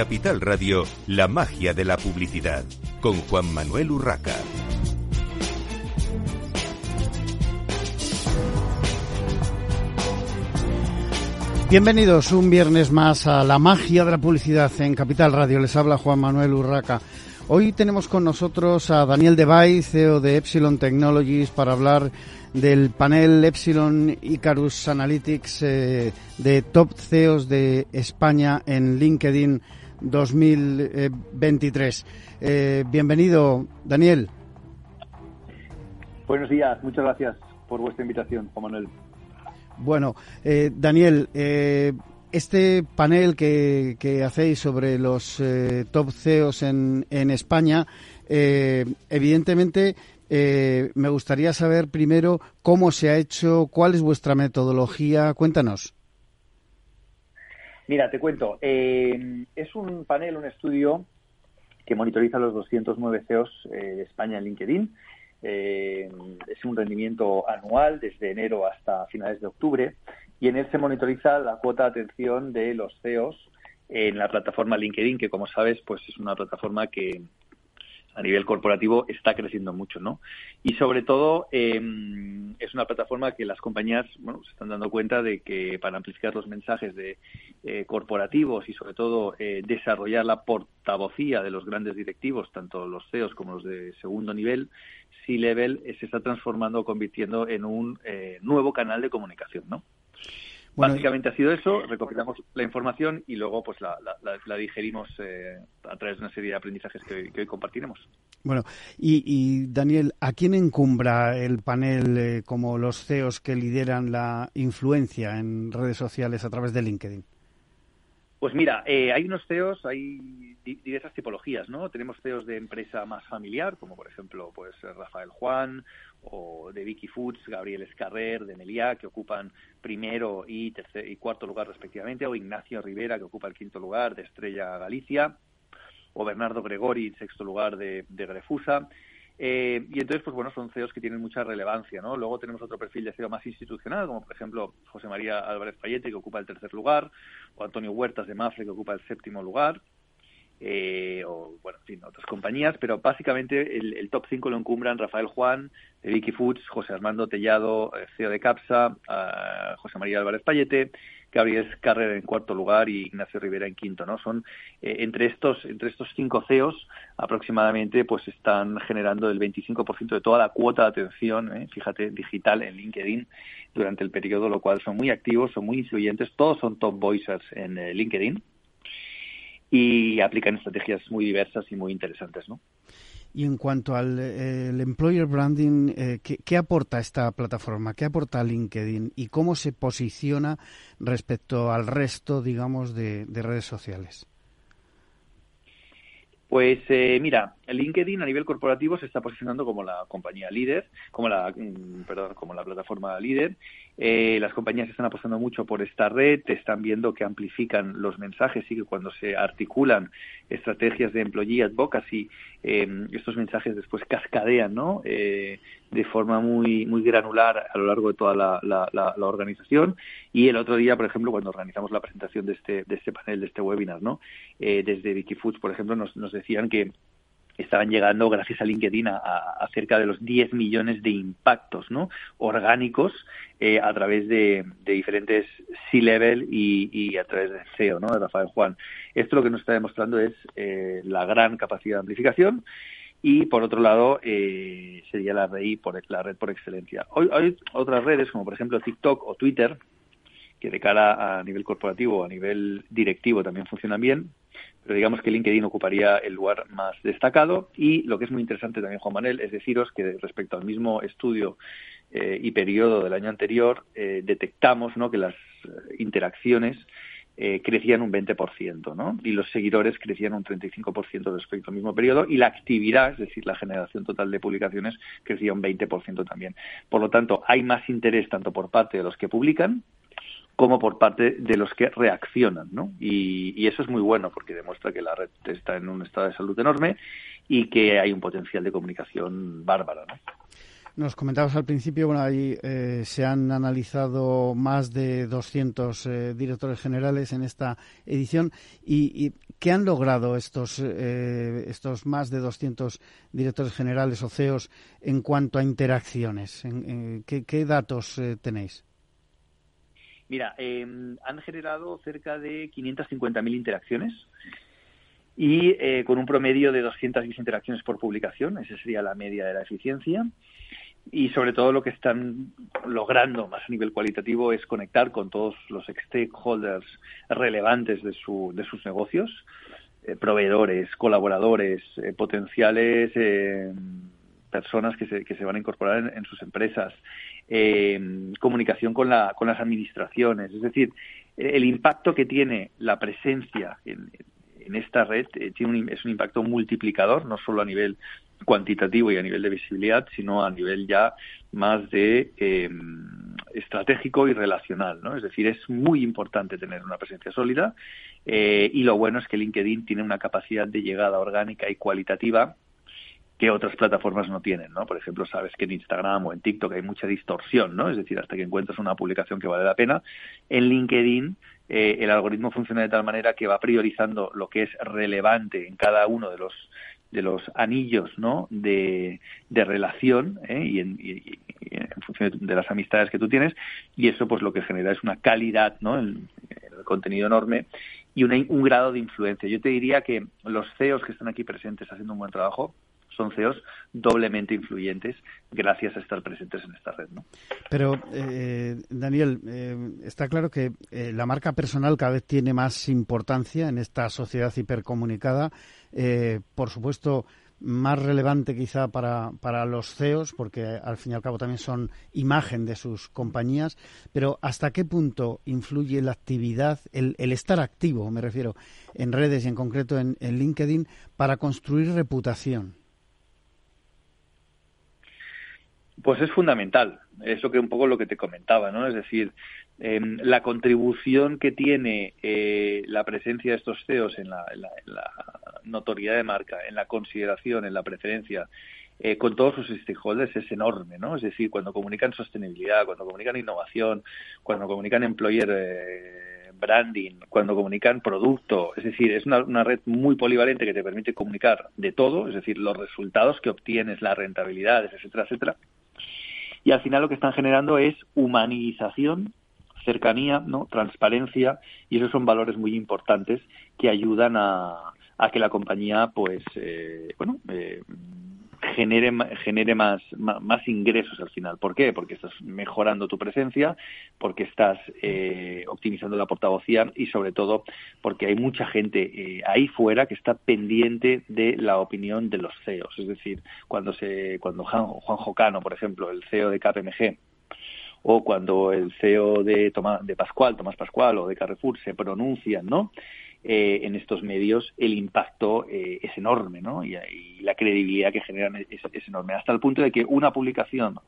Capital Radio, la magia de la publicidad, con Juan Manuel Urraca. Bienvenidos un viernes más a la magia de la publicidad en Capital Radio. Les habla Juan Manuel Urraca. Hoy tenemos con nosotros a Daniel Debay, CEO de Epsilon Technologies, para hablar del panel Epsilon Icarus Analytics eh, de top CEOs de España en LinkedIn 2023. Eh, bienvenido, Daniel. Buenos días, muchas gracias por vuestra invitación, Juan Manuel. Bueno, eh, Daniel, este panel que, hacéis sobre los top CEOs en, en España, evidentemente eh, me gustaría saber primero cómo se ha hecho, cuál es vuestra metodología. Cuéntanos. Mira, te cuento. Eh, es un panel, un estudio que monitoriza los 209 CEOs eh, de España en LinkedIn. es un rendimiento anual desde enero hasta finales de octubre y en él se monitoriza la cuota de atención de los CEOs en la plataforma LinkedIn, que como sabes, pues es una plataforma que, a nivel corporativo está creciendo mucho, ¿no? Y sobre todo em, es una plataforma que las compañías, bueno, se están dando cuenta de que para amplificar los mensajes de eh, corporativos y sobre todo eh, desarrollar la portavocía de los grandes directivos, tanto los CEOs como los de segundo nivel, C-level, eh, se está transformando, convirtiendo en un nuevo canal de comunicación, ¿no? Básicamente ha sido eso, recopilamos la información y luego pues la, digerimos eh, a través de una serie de aprendizajes que hoy, compartiremos. Bueno, y, Daniel, ¿a quién encumbra el panel eh, como los CEOs que lideran la influencia en redes sociales a través de LinkedIn? Pues mira, eh, hay unos CEOs, hay diversas tipologías, ¿no? Tenemos CEOs de empresa más familiar, como por ejemplo, pues Rafael Juan, o de Vicky Foods, Gabriel Escarrer, de Meliá, que ocupan primero y, tercer, y cuarto lugar respectivamente, o Ignacio Rivera, que ocupa el quinto lugar de Estrella Galicia, o Bernardo Gregori, sexto lugar de, de Grefusa. Eh, y entonces, pues bueno, son CEOs que tienen mucha relevancia, ¿no? Luego tenemos otro perfil de CEO más institucional, como por ejemplo José María Álvarez Payete, que ocupa el tercer lugar, o Antonio Huertas de Mafre, que ocupa el séptimo lugar eh, o bueno, en fin, otras compañías, pero básicamente el, top 5 lo encumbran Rafael Juan, de Vicky Foods, José Armando Tellado, eh, CEO de Capsa, José María Álvarez Payete, Gabriel Carrera en cuarto lugar y Ignacio Rivera en quinto, ¿no? Son eh, entre estos entre estos cinco CEOs aproximadamente pues están generando el 25% de toda la cuota de atención, ¿eh? fíjate, digital en LinkedIn durante el periodo, lo cual son muy activos, son muy influyentes, todos son top voicers en LinkedIn y aplican estrategias muy diversas y muy interesantes, ¿no? Y en cuanto al el employer branding, eh, ¿qué, aporta esta plataforma? ¿Qué aporta LinkedIn? ¿Y cómo se posiciona respecto al resto, digamos, de redes sociales? Pues eh, mira, LinkedIn a nivel corporativo se está posicionando como la compañía líder, como la, mm, perdón, como la plataforma líder. Eh, las compañías están apostando mucho por esta red, están viendo que amplifican los mensajes y que cuando se articulan estrategias de employee advocacy, eh, estos mensajes después cascadean, ¿no? Eh, de forma muy muy granular a lo largo de toda la, la, organización y el otro día por ejemplo cuando organizamos la presentación de este de este panel de este webinar no eh, desde Wikifoods por ejemplo nos, nos decían que estaban llegando gracias a LinkedIn a, cerca de los 10 millones de impactos ¿no? orgánicos eh, a través de, diferentes C-level y, a través de SEO, ¿no? de Rafael Juan. Esto lo que nos está demostrando es eh, la gran capacidad de amplificación y por otro lado eh, sería la red, por, la red por excelencia. Hoy hay otras redes como por ejemplo TikTok o Twitter que de cara a nivel corporativo o a nivel directivo también funcionan bien, pero digamos que LinkedIn ocuparía el lugar más destacado y lo que es muy interesante también, Juan Manuel, es deciros que respecto al mismo estudio eh, y periodo del año anterior, eh, detectamos ¿no? que las interacciones eh, crecían un 20%, ¿no? Y los seguidores crecían un 35% respecto al mismo periodo y la actividad, es decir, la generación total de publicaciones, crecía un 20% también. Por lo tanto, hay más interés tanto por parte de los que publican como por parte de los que reaccionan, ¿no? Y, eso es muy bueno porque demuestra que la red está en un estado de salud enorme y que hay un potencial de comunicación bárbaro, ¿no? Nos comentabas al principio, bueno, ahí eh, se han analizado más de 200 eh, directores generales en esta edición. ¿Y, qué han logrado estos, eh, estos más de 200 directores generales o CEOs en cuanto a interacciones? ¿qué, datos tenéis? Mira, em, han generado cerca de 550.000 interacciones y con un promedio de 210 interacciones por publicación. Esa sería la media de la eficiencia y sobre todo lo que están logrando más a nivel cualitativo es conectar con todos los stakeholders relevantes de, su, de sus negocios, eh, proveedores, colaboradores, eh, potenciales eh, personas que se, que se van a incorporar en, sus empresas, comunicación con, la, con las administraciones, es decir, el impacto que tiene la presencia en, en esta red tiene un, es un impacto multiplicador, no solo a nivel cuantitativo y a nivel de visibilidad, sino a nivel ya más de em, estratégico y relacional, ¿no? Es decir, es muy importante tener una presencia sólida eh, y lo bueno es que LinkedIn tiene una capacidad de llegada orgánica y cualitativa que otras plataformas no tienen, ¿no? Por ejemplo, sabes que en Instagram o en TikTok hay mucha distorsión, ¿no? Es decir, hasta que encuentras una publicación que vale la pena. En LinkedIn eh, el algoritmo funciona de tal manera que va priorizando lo que es relevante en cada uno de los de los anillos ¿no? de, de relación ¿eh? y, en, en, función de, las amistades que tú tienes y eso pues lo que genera es una calidad ¿no? en, el contenido enorme y un grado de influencia. Yo te diría que los CEOs que están aquí presentes haciendo un buen trabajo son CEOs doblemente influyentes gracias a estar presentes en esta red. ¿no? Pero, eh, Daniel, eh, está claro que eh, la marca personal cada vez tiene más importancia en esta sociedad hipercomunicada. por supuesto, más relevante quizá para, para los CEOs, porque al fin y al cabo también son imagen de sus compañías, pero ¿hasta qué punto influye la actividad, el, el estar activo, me refiero, en redes y en concreto en LinkedIn, para construir reputación? Pues es fundamental, eso que un poco lo que te comentaba, ¿no? Es decir, em, la contribución que tiene eh, la presencia de estos CEOs en la, notoriedad de marca, en la consideración, en la preferencia, eh, con todos sus stakeholders es enorme, ¿no? Es decir, cuando comunican sostenibilidad, cuando comunican innovación, cuando comunican employer eh, branding, cuando comunican producto, es decir, es una, una, red muy polivalente que te permite comunicar de todo, es decir, los resultados que obtienes, las rentabilidades, etcétera, etcétera, y al final lo que están generando es humanización cercanía, ¿no? transparencia y esos son valores muy importantes que ayudan a, a que la compañía pues eh, bueno eh, genere, genere más, más, ingresos al final. ¿Por qué? Porque estás mejorando tu presencia, porque estás eh, optimizando la portavocía y sobre todo porque hay mucha gente eh, ahí fuera que está pendiente de la opinión de los CEOs. Es decir, cuando, se, cuando Juan, Jocano, por ejemplo, el CEO de KPMG, o cuando el CEO de, de Pascual, Tomás Pascual o de Carrefour se pronuncian, ¿no? Eh, en estos medios el impacto eh, es enorme, ¿no? Y, la credibilidad que generan es, enorme, hasta el punto de que una publicación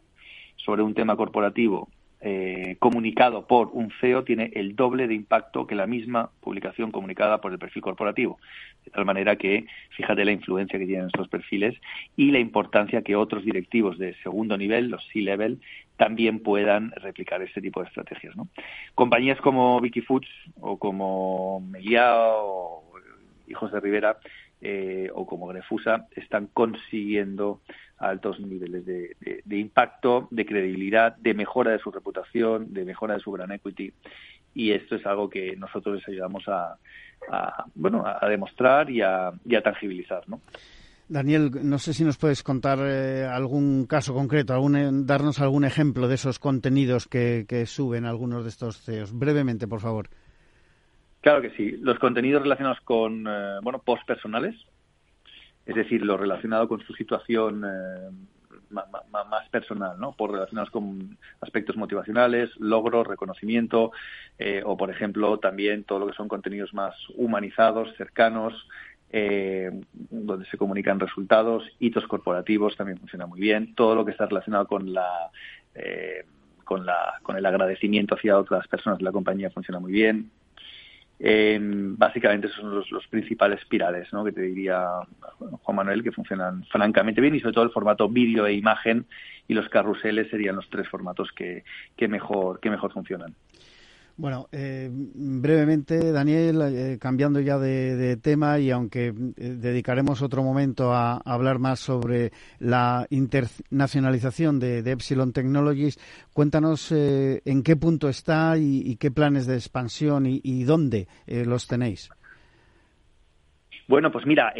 sobre un tema corporativo eh, comunicado por un CEO tiene el doble de impacto que la misma publicación comunicada por el perfil corporativo. De tal manera que, fíjate la influencia que tienen estos perfiles y la importancia que otros directivos de segundo nivel, los C-level, también puedan replicar este tipo de estrategias. ¿no? Compañías como Vicky Foods o como Meliá o Hijos de Rivera eh, o como Grefusa están consiguiendo altos niveles de, impacto, de credibilidad, de mejora de su reputación, de mejora de su brand equity y esto es algo que nosotros les ayudamos a, bueno a demostrar y a, y a tangibilizar, ¿no? Daniel, no sé si nos puedes contar eh, algún caso concreto, algún, eh, darnos algún ejemplo de esos contenidos que, suben algunos de estos CEOs. Brevemente, por favor. Claro que sí. Los contenidos relacionados con, eh, bueno, post personales, es decir, lo relacionado con su situación más personal, ¿no? Por relacionados con aspectos motivacionales, logros, reconocimiento, o por ejemplo también todo lo que son contenidos más humanizados, cercanos, eh, donde se comunican resultados, hitos corporativos también funciona muy bien, todo lo que está relacionado con la eh, con la con el agradecimiento hacia otras personas de la compañía funciona muy bien. básicamente esos son los, principales pirales ¿no? que te diría Juan Manuel que funcionan francamente bien y sobre todo el formato vídeo e imagen y los carruseles serían los tres formatos que, que mejor que mejor funcionan. Bueno, eh, brevemente, Daniel, eh, cambiando ya de, tema y aunque eh, dedicaremos otro momento a, hablar más sobre la internacionalización de, Epsilon Technologies, cuéntanos en qué punto está y, qué planes de expansión y, dónde los tenéis. Bueno, pues mira,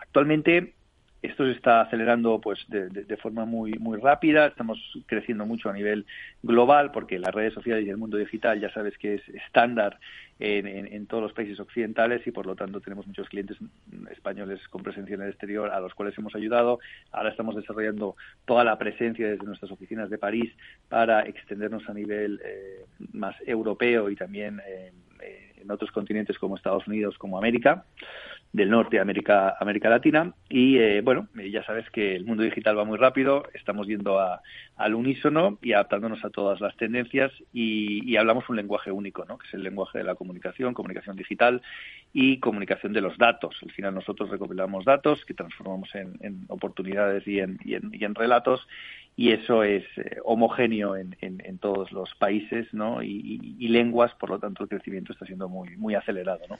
actualmente esto se está acelerando pues de, forma muy muy rápida. Estamos creciendo mucho a nivel global porque las redes sociales y el mundo digital ya sabes que es estándar en, todos los países occidentales y por lo tanto tenemos muchos clientes españoles con presencia en el exterior a los cuales hemos ayudado. Ahora estamos desarrollando toda la presencia desde nuestras oficinas de París para extendernos a nivel eh, más europeo y también eh, en otros continentes como Estados Unidos como América del norte América, América Latina. Y eh, bueno, ya sabes que el mundo digital va muy rápido, estamos yendo a, al unísono y adaptándonos a todas las tendencias y, hablamos un lenguaje único, ¿no? que es el lenguaje de la comunicación, comunicación digital y comunicación de los datos. Al final nosotros recopilamos datos que transformamos en, oportunidades y en, y en, relatos y eso es eh, homogéneo en, en, todos los países ¿no? y, lenguas, por lo tanto el crecimiento está siendo muy, muy acelerado. ¿no?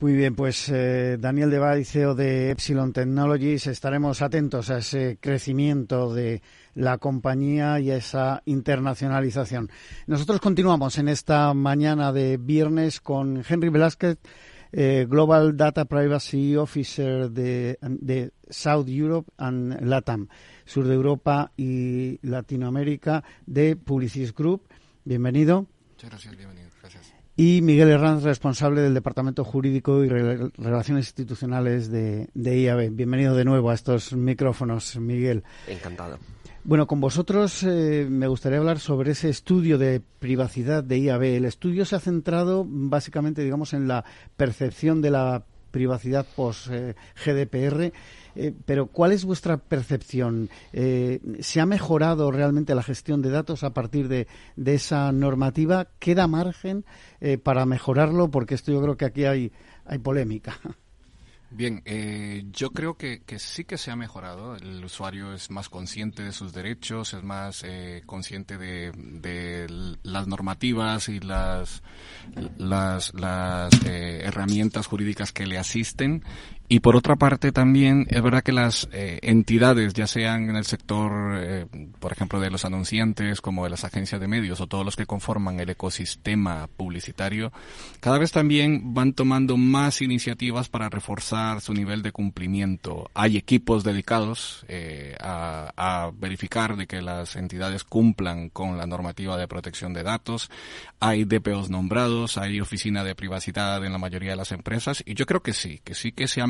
Muy bien, pues eh, Daniel Debay, CEO de Epsilon Technologies, estaremos atentos a ese crecimiento de la compañía y a esa internacionalización. Nosotros continuamos en esta mañana de viernes con Henry Velázquez, eh, Global Data Privacy Officer de, de, South Europe and Latam, sur de Europa y Latinoamérica de Publicis Group. Bienvenido. Muchas gracias, bienvenido. Gracias y Miguel Herranz, responsable del Departamento Jurídico y Relaciones Institucionales de, IAB. Bienvenido de nuevo a estos micrófonos, Miguel. Encantado. Bueno, con vosotros eh, me gustaría hablar sobre ese estudio de privacidad de IAB. El estudio se ha centrado básicamente, digamos, en la percepción de la privacidad post-GDPR. Eh, eh, pero, ¿cuál es vuestra percepción? Eh, ¿Se ha mejorado realmente la gestión de datos a partir de, esa normativa? ¿Queda margen para mejorarlo? Porque esto yo creo que aquí hay, hay polémica. Bien, eh, yo creo que, sí que se ha mejorado. El usuario es más consciente de sus derechos, es más eh, consciente de, de, las normativas y las, las, las eh, herramientas jurídicas que le asisten y por otra parte también es verdad que las eh, entidades, ya sean en el sector, eh, por ejemplo, de los anunciantes, como de las agencias de medios o todos los que conforman el ecosistema publicitario, cada vez también van tomando más iniciativas para reforzar su nivel de cumplimiento. Hay equipos dedicados eh, a, verificar de que las entidades cumplan con la normativa de protección de datos. Hay DPOs nombrados, hay oficina de privacidad en la mayoría de las empresas y yo creo que sí, que sí que se ha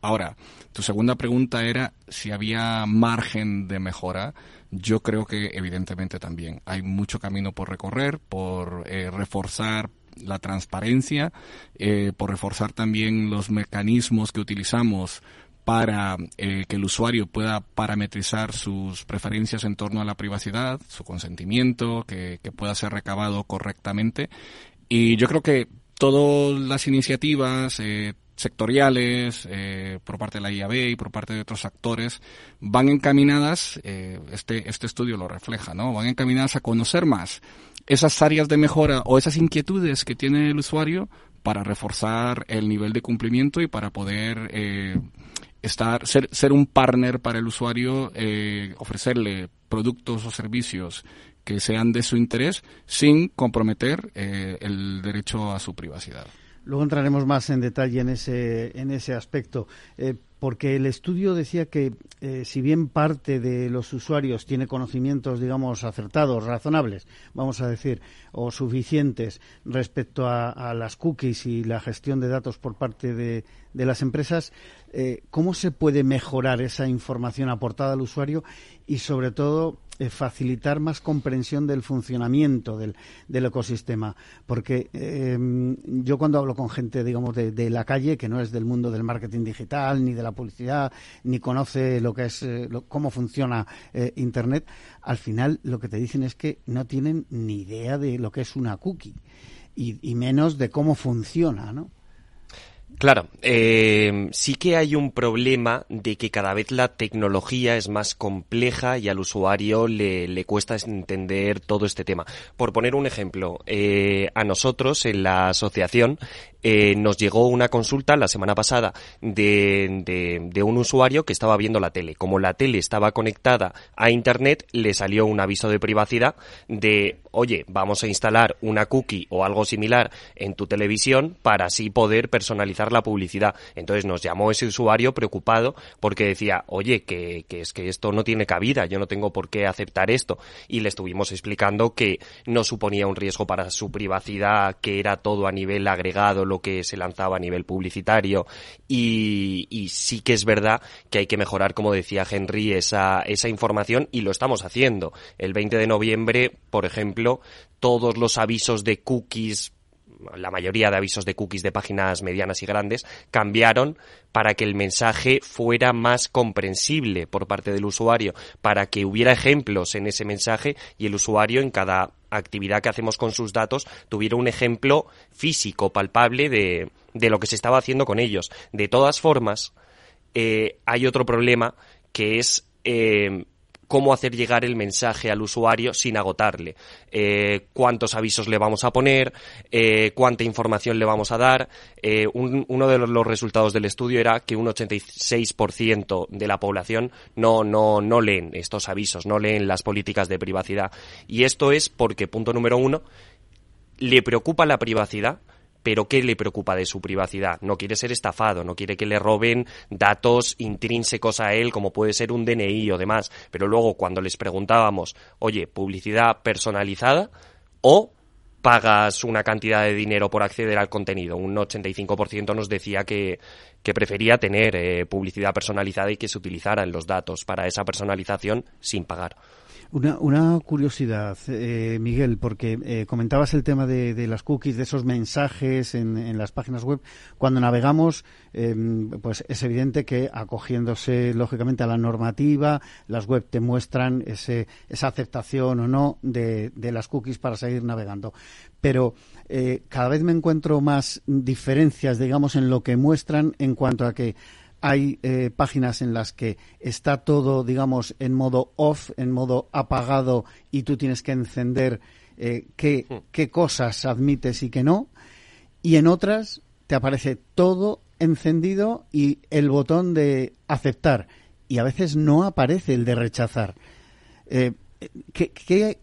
Ahora, tu segunda pregunta era si había margen de mejora. Yo creo que evidentemente también hay mucho camino por recorrer, por eh, reforzar la transparencia, eh, por reforzar también los mecanismos que utilizamos para eh, que el usuario pueda parametrizar sus preferencias en torno a la privacidad, su consentimiento, que, que pueda ser recabado correctamente. Y yo creo que todas las iniciativas, eh, sectoriales eh, por parte de la IAB y por parte de otros actores van encaminadas, eh, este, este estudio lo refleja, ¿no? Van encaminadas a conocer más esas áreas de mejora o esas inquietudes que tiene el usuario para reforzar el nivel de cumplimiento y para poder eh, estar, ser, ser un partner para el usuario, eh, ofrecerle productos o servicios que sean de su interés sin comprometer eh, el derecho a su privacidad. Luego entraremos más en detalle en ese, en ese aspecto, eh, porque el estudio decía que eh, si bien parte de los usuarios tiene conocimientos, digamos, acertados, razonables, vamos a decir, o suficientes respecto a, las cookies y la gestión de datos por parte de, de las empresas, eh, ¿cómo se puede mejorar esa información aportada al usuario y, sobre todo, eh, facilitar más comprensión del funcionamiento del, del ecosistema. Porque em, yo cuando hablo con gente, digamos, de, la calle, que no es del mundo del marketing digital, ni de la publicidad, ni conoce lo que es, eh, cómo funciona eh, Internet, al final lo que te dicen es que no tienen ni idea de lo que es una cookie. y, menos de cómo funciona, ¿no? Claro, eh, sí que hay un problema de que cada vez la tecnología es más compleja y al usuario le, le cuesta entender todo este tema. Por poner un ejemplo, eh, a nosotros en la asociación eh, nos llegó una consulta la semana pasada de, de, un usuario que estaba viendo la tele. Como la tele estaba conectada a Internet, le salió un aviso de privacidad de, oye, vamos a instalar una cookie o algo similar en tu televisión para así poder personalizar la publicidad. Entonces nos llamó ese usuario preocupado porque decía, oye, que, es que esto no tiene cabida, yo no tengo por qué aceptar esto. Y le estuvimos explicando que no suponía un riesgo para su privacidad, que era todo a nivel agregado, que se lanzaba a nivel publicitario y, sí que es verdad que hay que mejorar, como decía Henry, esa, esa información y lo estamos haciendo. El 20 de noviembre, por ejemplo, todos los avisos de cookies la mayoría de avisos de cookies de páginas medianas y grandes cambiaron para que el mensaje fuera más comprensible por parte del usuario, para que hubiera ejemplos en ese mensaje y el usuario en cada actividad que hacemos con sus datos tuviera un ejemplo físico, palpable de, de lo que se estaba haciendo con ellos. De todas formas, eh, hay otro problema que es eh, cómo hacer llegar el mensaje al usuario sin agotarle. Eh, cuántos avisos le vamos a poner, eh, cuánta información le vamos a dar. Eh, uno de los resultados del estudio era que un 86% de la población no, no, no leen estos avisos, no leen las políticas de privacidad. Y esto es porque, punto número uno, le preocupa la privacidad, pero ¿qué le preocupa de su privacidad? No quiere ser estafado, no quiere que le roben datos intrínsecos a él, como puede ser un DNI o demás. Pero luego, cuando les preguntábamos, oye, publicidad personalizada o pagas una cantidad de dinero por acceder al contenido. Un 85% nos decía que, prefería tener eh, publicidad personalizada y que se utilizaran los datos para esa personalización sin pagar. Una, una curiosidad, eh, Miguel, porque eh, comentabas el tema de, las cookies, de esos mensajes en, en las páginas web. Cuando navegamos, em, pues es evidente que acogiéndose lógicamente a la normativa, las web te muestran ese, esa aceptación o no de, de las cookies para seguir navegando. Pero eh, cada vez me encuentro más diferencias, digamos, en lo que muestran en cuanto a que hay eh, páginas en las que está todo, digamos, en modo off, en modo apagado y tú tienes que encender eh, qué, hmm. qué cosas admites y qué no. Y en otras te aparece todo encendido y el botón de aceptar. Y a veces no aparece el de rechazar. Eh, ¿qué,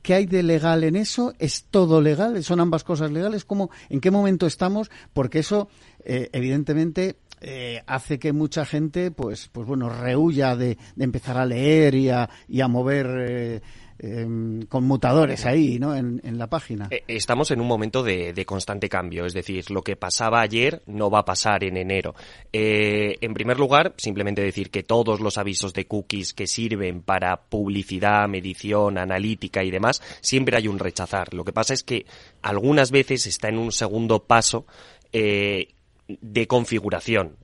qué, hay de legal en eso? ¿Es todo legal? ¿Son ambas cosas legales? ¿Cómo, ¿En qué momento estamos? Porque eso, evidentemente, eh, hace que mucha gente, pues, pues bueno, rehuya de, empezar a leer y a, y a mover eh, em, conmutadores ahí, ¿no? En, la página. Eh, estamos en un momento de, constante cambio, es decir, lo que pasaba ayer no va a pasar en enero. en primer lugar, simplemente decir que todos los avisos de cookies que sirven para publicidad, medición, analítica y demás, siempre hay un rechazar. Lo que pasa es que algunas veces está en un segundo paso eh, de configuración.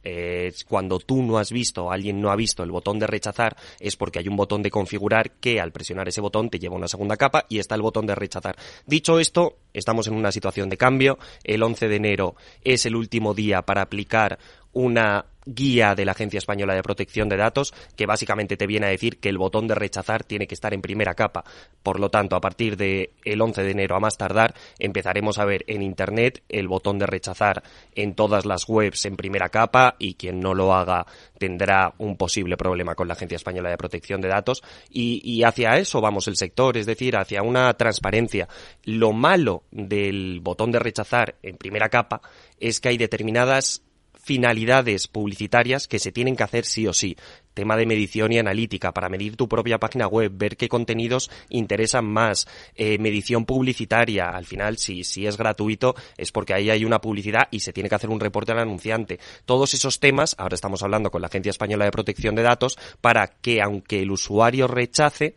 Cuando tú no has visto alguien no ha visto el botón de rechazar, es porque hay un botón de configurar que al presionar ese botón te lleva a una segunda capa y está el botón de rechazar. Dicho esto, estamos en una situación de cambio. El 11 de enero es el último día para aplicar una guía de la Agencia Española de Protección de Datos que básicamente te viene a decir que el botón de rechazar tiene que estar en primera capa. Por lo tanto, a partir del el 11 de enero a más tardar, empezaremos a ver en Internet el botón de rechazar en todas las webs en primera capa y quien no lo haga tendrá un posible problema con la Agencia Española de Protección de Datos y, y hacia eso vamos el sector, es decir, hacia una transparencia. Lo malo del botón de rechazar en primera capa es que hay determinadas finalidades publicitarias que se tienen que hacer sí o sí. Tema de medición y analítica para medir tu propia página web, ver qué contenidos interesan más, eh, medición publicitaria. Al final, si, si es gratuito, es porque ahí hay una publicidad y se tiene que hacer un reporte al anunciante. Todos esos temas, ahora estamos hablando con la Agencia Española de Protección de Datos, para que aunque el usuario rechace,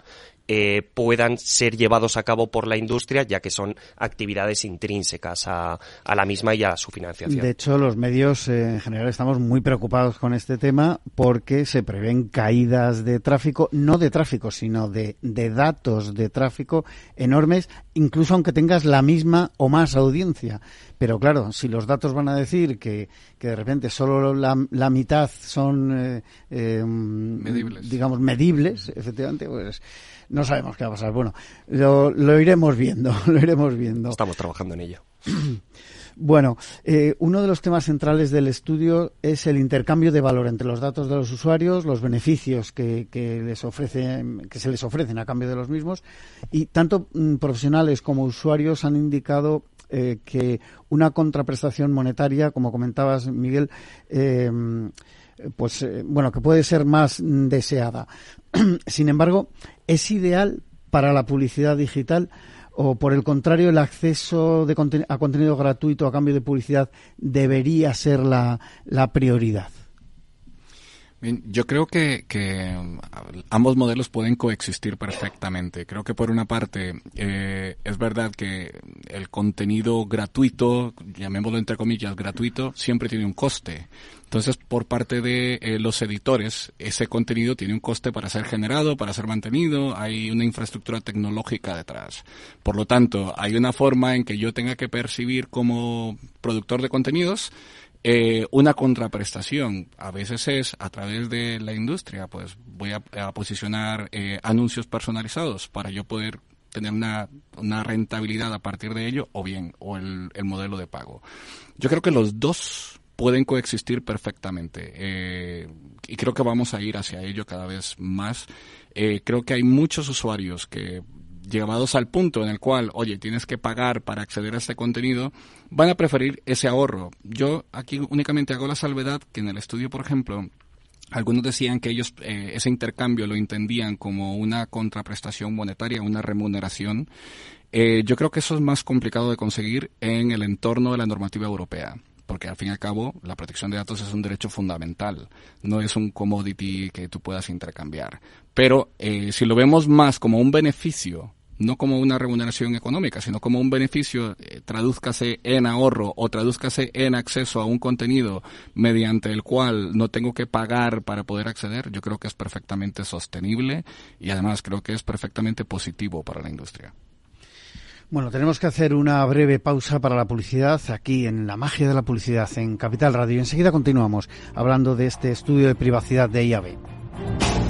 eh, puedan ser llevados a cabo por la industria, ya que son actividades intrínsecas a, la misma y a su financiación. De hecho, los medios eh, en general estamos muy preocupados con este tema porque se prevén caídas de tráfico, no de tráfico, sino de, de datos de tráfico enormes, incluso aunque tengas la misma o más audiencia. Pero claro, si los datos van a decir que, que de repente solo la, la mitad son, eh, eh, digamos, medibles, efectivamente, pues no sabemos qué va a pasar. Bueno, lo, lo iremos viendo, lo iremos viendo. Estamos trabajando en ello. Bueno, eh, uno de los temas centrales del estudio es el intercambio de valor entre los datos de los usuarios, los beneficios que, que, les ofrecen, que se les ofrecen a cambio de los mismos, y tanto mm, profesionales como usuarios han indicado eh, que una contraprestación monetaria, como comentabas, Miguel, eh, pues eh, bueno, que puede ser más deseada. Sin embargo, es ideal para la publicidad digital o por el contrario el acceso de a contenido gratuito a cambio de publicidad debería ser la prioridad yo creo que, que, um, ambos modelos pueden coexistir perfectamente. Creo que por una parte eh, es verdad que el contenido gratuito, llamémoslo entre comillas gratuito, siempre tiene un coste. Entonces, por parte de eh, los editores, ese contenido tiene un coste para ser generado, para ser mantenido, hay una infraestructura tecnológica detrás. Por lo tanto, hay una forma en que yo tenga que percibir como productor de contenidos eh, una contraprestación a veces es a través de la industria, pues voy a, posicionar eh, anuncios personalizados para yo poder tener una, una, rentabilidad a partir de ello o bien o el, el, modelo de pago. Yo creo que los dos pueden coexistir perfectamente eh, y creo que vamos a ir hacia ello cada vez más. Creo que hay muchos usuarios que llevados al punto en el cual, oye, tienes que pagar para acceder a este contenido, van a preferir ese ahorro. Yo aquí únicamente hago la salvedad que en el estudio, por ejemplo, algunos decían que ellos eh, ese intercambio lo entendían como una contraprestación monetaria, una remuneración. Eh, yo creo que eso es más complicado de conseguir en el entorno de la normativa europea porque al fin y al cabo la protección de datos es un derecho fundamental, no es un commodity que tú puedas intercambiar. Pero eh, si lo vemos más como un beneficio no como una remuneración económica, sino como un beneficio, eh, tradúzcase en ahorro o tradúzcase en acceso a un contenido mediante el cual no tengo que pagar para poder acceder, yo creo que es perfectamente sostenible y además creo que es perfectamente positivo para la industria. Bueno, tenemos que hacer una breve pausa para la publicidad aquí en La Magia de la Publicidad en Capital Radio. Enseguida continuamos hablando de este estudio de privacidad de IAB.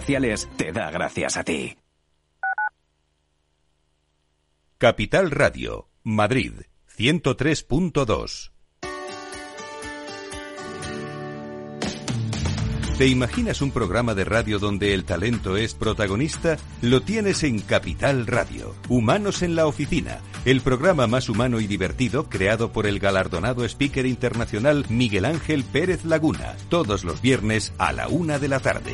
te da gracias a ti. Capital Radio, Madrid, 103.2. ¿Te imaginas un programa de radio donde el talento es protagonista? Lo tienes en Capital Radio, Humanos en la Oficina, el programa más humano y divertido creado por el galardonado speaker internacional Miguel Ángel Pérez Laguna, todos los viernes a la una de la tarde.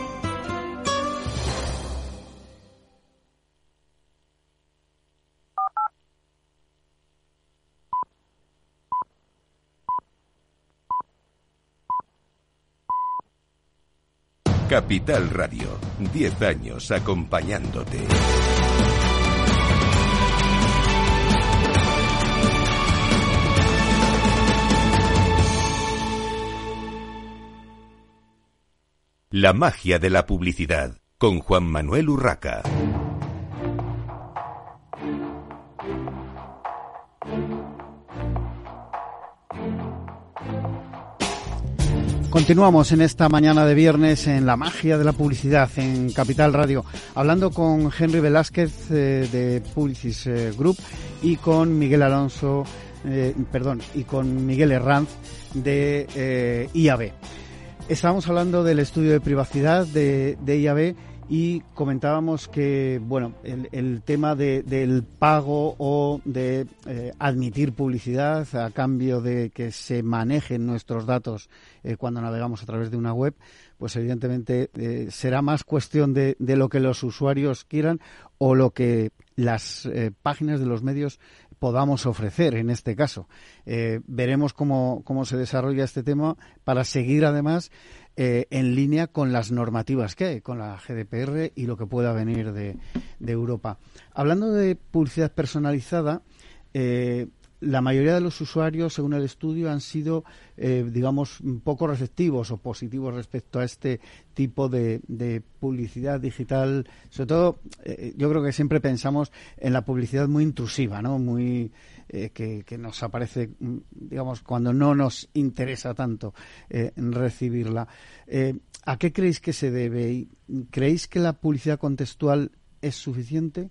Capital Radio, 10 años acompañándote. La magia de la publicidad con Juan Manuel Urraca. Continuamos en esta mañana de viernes en la magia de la publicidad en Capital Radio, hablando con Henry Velázquez eh, de Publicis eh, Group y con Miguel Alonso, eh, perdón, y con Miguel Herranz de IAB. Estábamos hablando del estudio de privacidad de, de IAB y comentábamos que bueno el, tema del pago o de eh, admitir publicidad a cambio de que se manejen nuestros datos eh, cuando navegamos a través de una web pues evidentemente eh, será más cuestión de, de, lo que los usuarios quieran o lo que las páginas de los medios podamos ofrecer en este caso. veremos cómo, cómo se desarrolla este tema para seguir además eh, en línea con las normativas que hay, con la GDPR y lo que pueda venir de, Europa. Hablando de publicidad personalizada, eh, la mayoría de los usuarios, según el estudio, han sido, eh, digamos, poco receptivos o positivos respecto a este tipo de, publicidad digital. Sobre todo, yo creo que siempre pensamos en la publicidad muy intrusiva, ¿no? Muy eh, que, nos aparece, mm, digamos, cuando no nos interesa tanto eh, recibirla. Eh, ¿A qué creéis que se debe? ¿Creéis que la publicidad contextual es suficiente?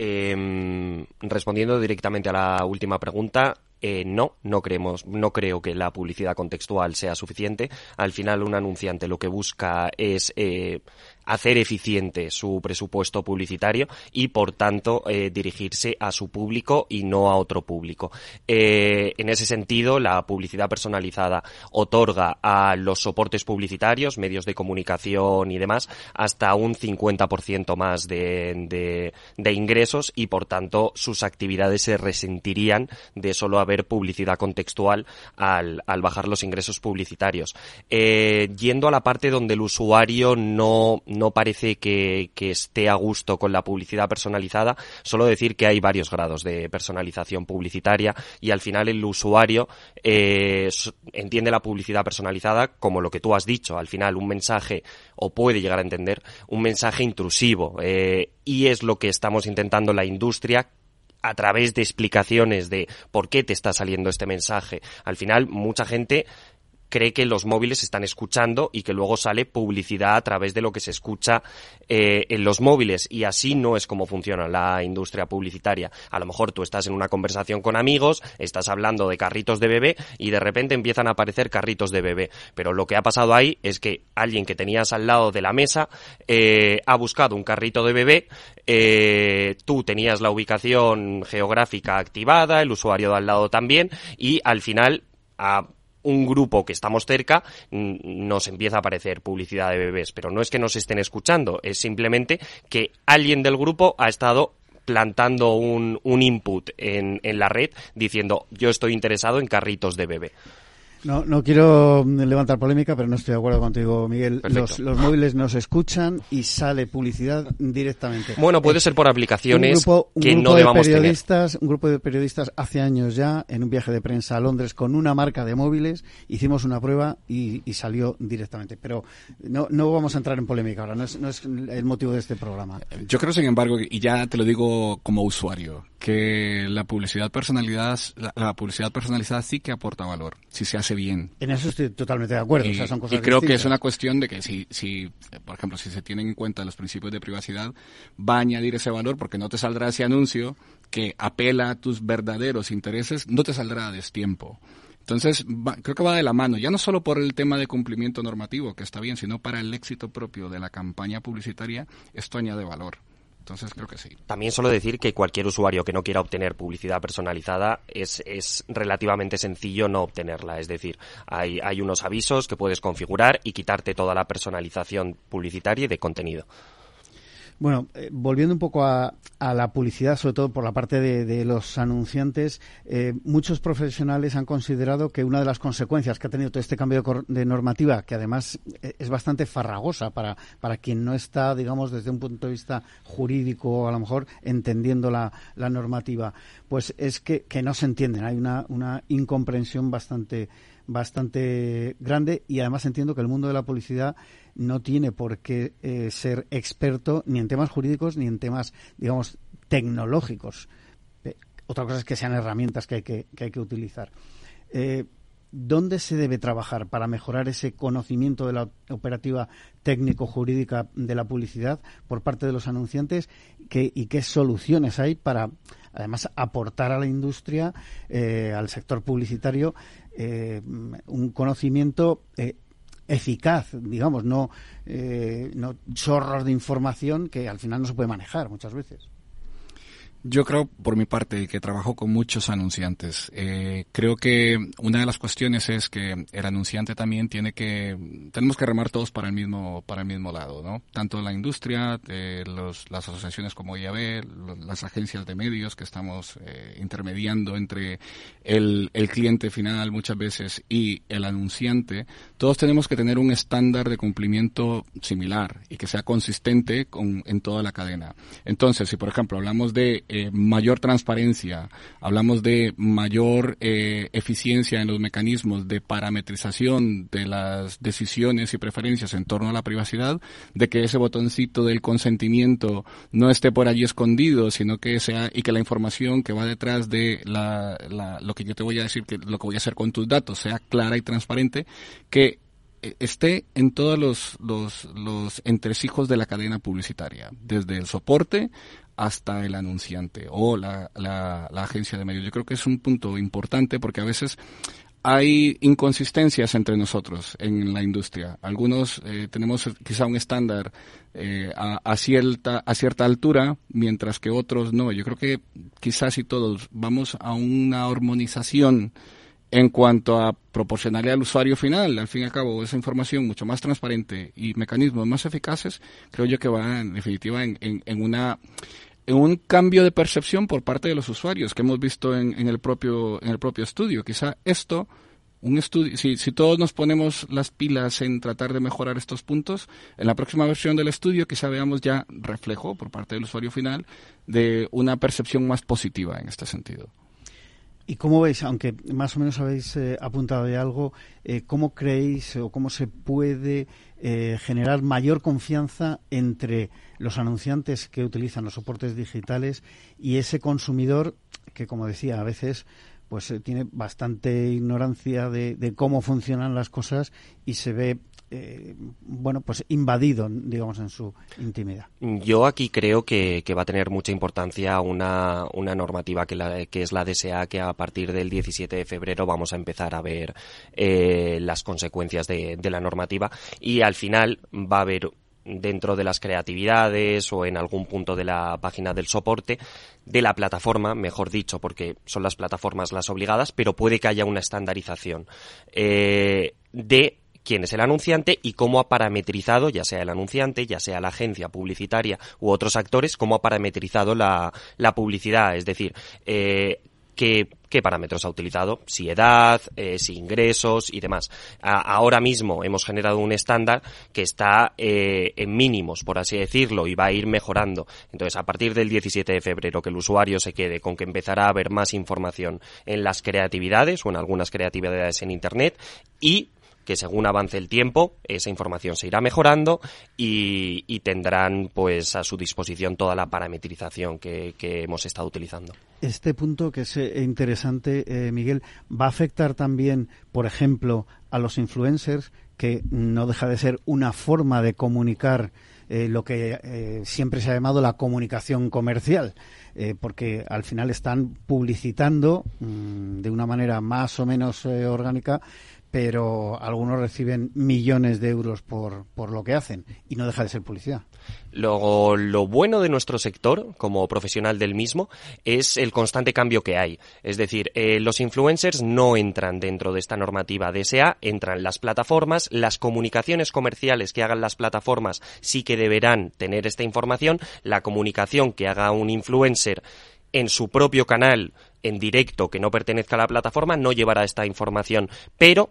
Em, respondiendo directamente a la última pregunta, eh, no, no creemos, no creo que la publicidad contextual sea suficiente. Al final, un anunciante lo que busca es eh, hacer eficiente su presupuesto publicitario y, por tanto, eh, dirigirse a su público y no a otro público. en ese sentido, la publicidad personalizada otorga a los soportes publicitarios, medios de comunicación y demás, hasta un 50% más de, de ingresos y, por tanto, sus actividades se resentirían de solo haber publicidad contextual al, bajar los ingresos publicitarios. Eh, yendo a la parte donde el usuario no, no parece que, esté a gusto con la publicidad personalizada, solo decir que hay varios grados de personalización publicitaria y al final el usuario eh, entiende la publicidad personalizada como lo que tú has dicho, al final un mensaje o puede llegar a entender un mensaje intrusivo eh, y es lo que estamos intentando la industria a través de explicaciones de por qué te está saliendo este mensaje. Al final, mucha gente cree que los móviles están escuchando y que luego sale publicidad a través de lo que se escucha eh, en los móviles y así no es como funciona la industria publicitaria. A lo mejor tú estás en una conversación con amigos, estás hablando de carritos de bebé y de repente empiezan a aparecer carritos de bebé. Pero lo que ha pasado ahí es que alguien que tenías al lado de la mesa eh, ha buscado un carrito de bebé, eh, tú tenías la ubicación geográfica activada, el usuario de al lado también y al final un grupo que estamos cerca nos empieza a aparecer publicidad de bebés, pero no es que nos estén escuchando, es simplemente que alguien del grupo ha estado plantando un, un input en, en la red diciendo yo estoy interesado en carritos de bebé. No, no quiero levantar polémica, pero no estoy de acuerdo contigo, Miguel. Los, los, móviles nos escuchan y sale publicidad directamente. Bueno, puede ser por aplicaciones que no debamos de periodistas, Un grupo de periodistas hace años ya, en un viaje de prensa a Londres con una marca de móviles, hicimos una prueba y, y salió directamente. Pero no, no vamos a entrar en polémica ahora, no es, no es el motivo de este programa. Yo creo, sin embargo, y ya te lo digo como usuario, que la publicidad personalidad, la, publicidad personalizada sí que aporta valor, si se hace bien. En eso estoy totalmente de acuerdo. Y, son y creo que es una cuestión de que si, si, por ejemplo, si se tienen en cuenta los principios de privacidad, va a añadir ese valor porque no te saldrá ese anuncio que apela a tus verdaderos intereses, no te saldrá a destiempo. Entonces, creo que va de la mano, ya no solo por el tema de cumplimiento normativo, que está bien, sino para el éxito propio de la campaña publicitaria, esto añade valor. Entonces creo que sí. También solo decir que cualquier usuario que no quiera obtener publicidad personalizada es, es relativamente sencillo no obtenerla. Es decir, hay, hay unos avisos que puedes configurar y quitarte toda la personalización publicitaria y de contenido. Bueno, eh, volviendo un poco a, la publicidad, sobre todo por la parte de, los anunciantes, eh, muchos profesionales han considerado que una de las consecuencias que ha tenido todo este cambio de, normativa, que además eh, es bastante farragosa para, para quien no está, digamos, desde un punto de vista jurídico, a lo mejor entendiendo la, la normativa, pues es que, que, no se entienden. Hay una, una incomprensión bastante bastante grande y además entiendo que el mundo de la publicidad no tiene por qué eh, ser experto ni en temas jurídicos ni en temas, digamos, tecnológicos. Eh, otra cosa es que sean herramientas que hay que, hay que utilizar. Eh, ¿Dónde se debe trabajar para mejorar ese conocimiento de la operativa técnico-jurídica de la publicidad por parte de los anunciantes y qué soluciones hay para, además, aportar a la industria, al sector publicitario, un conocimiento eficaz, digamos, no, eh, no chorros de información que al final no se puede manejar muchas veces. Yo creo, por mi parte, que trabajo con muchos anunciantes. Eh, creo que una de las cuestiones es que el anunciante también tiene que, tenemos que remar todos para el mismo, para el mismo lado, ¿no? Tanto la industria, eh, las asociaciones como IAB, las agencias de medios que estamos eh, intermediando entre el, el cliente final muchas veces y el anunciante, todos tenemos que tener un estándar de cumplimiento similar y que sea consistente con, en toda la cadena. Entonces, si por ejemplo hablamos de eh, mayor transparencia, hablamos de mayor eh, eficiencia en los mecanismos de parametrización de las decisiones y preferencias en torno a la privacidad, de que ese botoncito del consentimiento no esté por allí escondido, sino que sea y que la información que va detrás de la, lo que yo te voy a decir, que lo que voy a hacer con tus datos sea clara y transparente, que eh, esté en todos los, los, los entresijos de la cadena publicitaria, desde el soporte hasta el anunciante o la, la, agencia de medios. Yo creo que es un punto importante porque a veces hay inconsistencias entre nosotros en la industria. Algunos eh, tenemos quizá un estándar eh, a, cierta, a cierta altura, mientras que otros no. Yo creo que quizás si todos vamos a una armonización en cuanto a proporcionarle al usuario final, al fin y al cabo, esa información mucho más transparente y mecanismos más eficaces, creo yo que va en definitiva en, en una en un cambio de percepción por parte de los usuarios que hemos visto en, el propio en el propio estudio. Quizá esto un estudio, si, todos nos ponemos las pilas en tratar de mejorar estos puntos, en la próxima versión del estudio quizá veamos ya reflejo por parte del usuario final de una percepción más positiva en este sentido. ¿Y cómo veis, aunque más o menos habéis eh, apuntado de algo, eh, cómo creéis o cómo se puede eh, generar mayor confianza entre los anunciantes que utilizan los soportes digitales y ese consumidor que, como decía, a veces pues tiene bastante ignorancia de, cómo funcionan las cosas y se ve eh, bueno, pues invadido, digamos, en su intimidad. Yo aquí creo que, va a tener mucha importancia una, una normativa que, la, que es la DSA, que a partir del 17 de febrero vamos a empezar a ver eh, las consecuencias de, de la normativa y al final va a haber dentro de las creatividades o en algún punto de la página del soporte de la plataforma, mejor dicho, porque son las plataformas las obligadas, pero puede que haya una estandarización eh, de quién es el anunciante y cómo ha parametrizado, ya sea el anunciante, ya sea la agencia publicitaria u otros actores, cómo ha parametrizado la, publicidad. Es decir, eh, qué, qué, parámetros ha utilizado, si edad, eh, si ingresos y demás. ahora mismo hemos generado un estándar que está eh, en mínimos, por así decirlo, y va a ir mejorando. Entonces, a partir del 17 de febrero, que el usuario se quede con que empezará a haber más información en las creatividades o en algunas creatividades en Internet y que según avance el tiempo esa información se irá mejorando y, tendrán pues a su disposición toda la parametrización que, hemos estado utilizando. Este punto que es eh, interesante, eh, Miguel, va a afectar también, por ejemplo, a los influencers, que no deja de ser una forma de comunicar eh, lo que siempre se ha llamado la comunicación comercial, porque al final están publicitando mm, de una manera más o menos orgánica pero algunos reciben millones de euros por, por lo que hacen y no deja de ser publicidad. Luego, lo bueno de nuestro sector, como profesional del mismo, es el constante cambio que hay. Es decir, eh, los influencers no entran dentro de esta normativa DSA, entran las plataformas, las comunicaciones comerciales que hagan las plataformas sí que deberán tener esta información, la comunicación que haga un influencer en su propio canal en directo que no pertenezca a la plataforma no llevará esta información, pero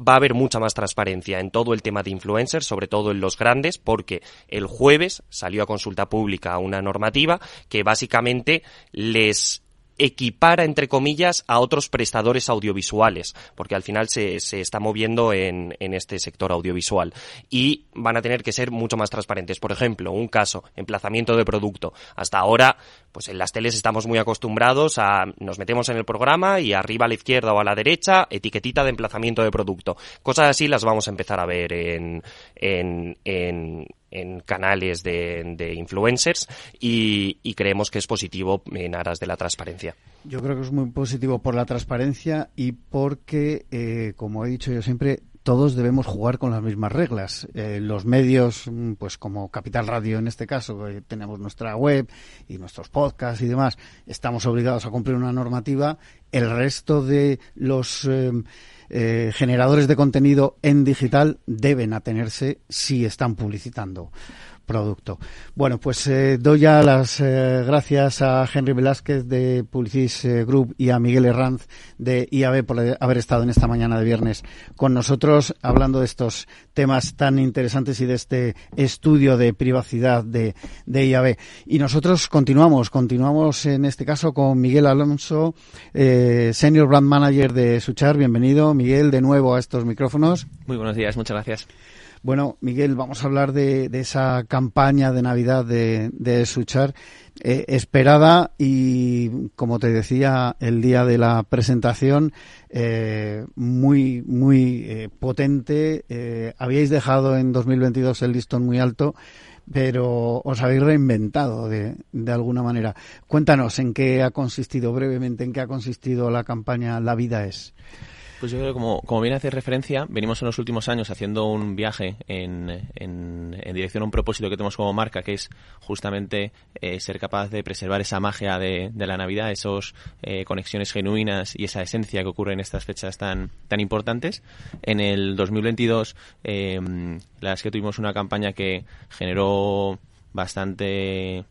va a haber mucha más transparencia en todo el tema de influencers, sobre todo en los grandes, porque el jueves salió a consulta pública una normativa que básicamente les equipara, entre comillas, a otros prestadores audiovisuales, porque al final se, se está moviendo en, en, este sector audiovisual. Y van a tener que ser mucho más transparentes. Por ejemplo, un caso, emplazamiento de producto. Hasta ahora, pues en las teles estamos muy acostumbrados a nos metemos en el programa y arriba a la izquierda o a la derecha, etiquetita de emplazamiento de producto. Cosas así las vamos a empezar a ver en, en, en en canales de, influencers y, creemos que es positivo en aras de la transparencia. Yo creo que es muy positivo por la transparencia y porque, eh, como he dicho yo siempre, todos debemos jugar con las mismas reglas. Eh, los medios, mm, pues como Capital Radio en este caso, tenemos nuestra web y nuestros podcasts y demás, estamos obligados a cumplir una normativa. El resto de los eh, eh, generadores de contenido en digital deben atenerse si están publicitando producto. Bueno, pues eh, doy ya las eh, gracias a Henry Velázquez de Publicis Group y a Miguel Herranz de IAB por haber estado en esta mañana de viernes con nosotros hablando de estos temas tan interesantes y de este estudio de privacidad de, de IAB. Y nosotros continuamos, continuamos en este caso con Miguel Alonso, eh, Senior Brand Manager de Suchar. Bienvenido, Miguel, de nuevo a estos micrófonos. Muy buenos días, muchas gracias. Bueno, Miguel, vamos a hablar de, esa campaña de Navidad de, Suchar, eh, esperada y, como te decía, el día de la presentación, eh, muy, muy eh, potente. habíais dejado en 2022 el listón muy alto pero os habéis reinventado de, de, alguna manera. Cuéntanos en qué ha consistido brevemente, en qué ha consistido la campaña La vida es. Pues yo creo que como, como bien hace referencia, venimos en los últimos años haciendo un viaje en, en, dirección a un propósito que tenemos como marca, que es justamente eh, ser capaz de preservar esa magia de, de la Navidad, esas eh, conexiones genuinas y esa esencia que ocurre en estas fechas tan, tan importantes. En el 2022, eh, la verdad que tuvimos una campaña que generó bastante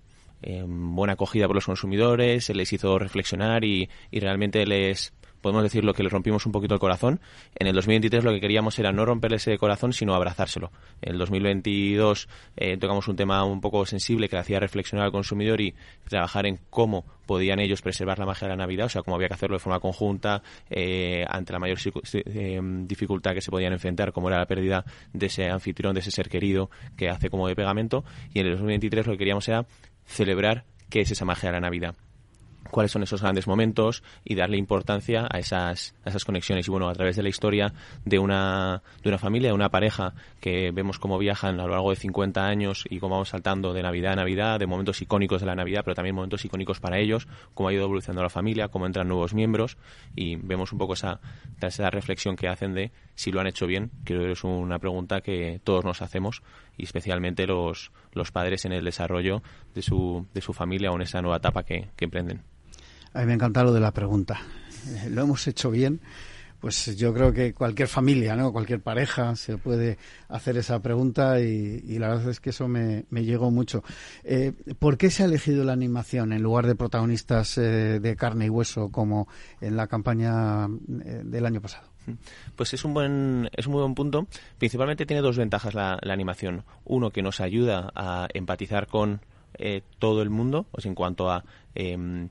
buena acogida por los consumidores, se les hizo reflexionar y, y realmente les podemos decir lo que le rompimos un poquito el corazón. En el 2023 lo que queríamos era no romperle ese corazón, sino abrazárselo. En el 2022 eh, tocamos un tema un poco sensible que hacía reflexionar al consumidor y trabajar en cómo podían ellos preservar la magia de la Navidad, o sea, cómo había que hacerlo de forma conjunta eh, ante la mayor eh, dificultad que se podían enfrentar, como era la pérdida de ese anfitrión, de ese ser querido que hace como de pegamento. Y en el 2023 lo que queríamos era celebrar qué es esa magia de la Navidad cuáles son esos grandes momentos y darle importancia a esas, a esas conexiones. Y bueno, a través de la historia de una, de una familia, de una pareja que vemos cómo viajan a lo largo de 50 años y cómo vamos saltando de Navidad a Navidad, de momentos icónicos de la Navidad, pero también momentos icónicos para ellos, cómo ha ido evolucionando la familia, cómo entran nuevos miembros y vemos un poco esa, esa reflexión que hacen de si lo han hecho bien. Creo que es una pregunta que todos nos hacemos y especialmente los, los padres en el desarrollo de su, de su familia o en esa nueva etapa que emprenden. A mí me encanta lo de la pregunta. Eh, ¿Lo hemos hecho bien? Pues yo creo que cualquier familia, ¿no? cualquier pareja se puede hacer esa pregunta y, la verdad es que eso me, llegó mucho. Eh, ¿Por qué se ha elegido la animación en lugar de protagonistas eh, de carne y hueso como en la campaña del año pasado? Pues es un buen es un muy buen punto. Principalmente tiene dos ventajas la, animación. Uno que nos ayuda a empatizar con todo el mundo, o en cuanto a em,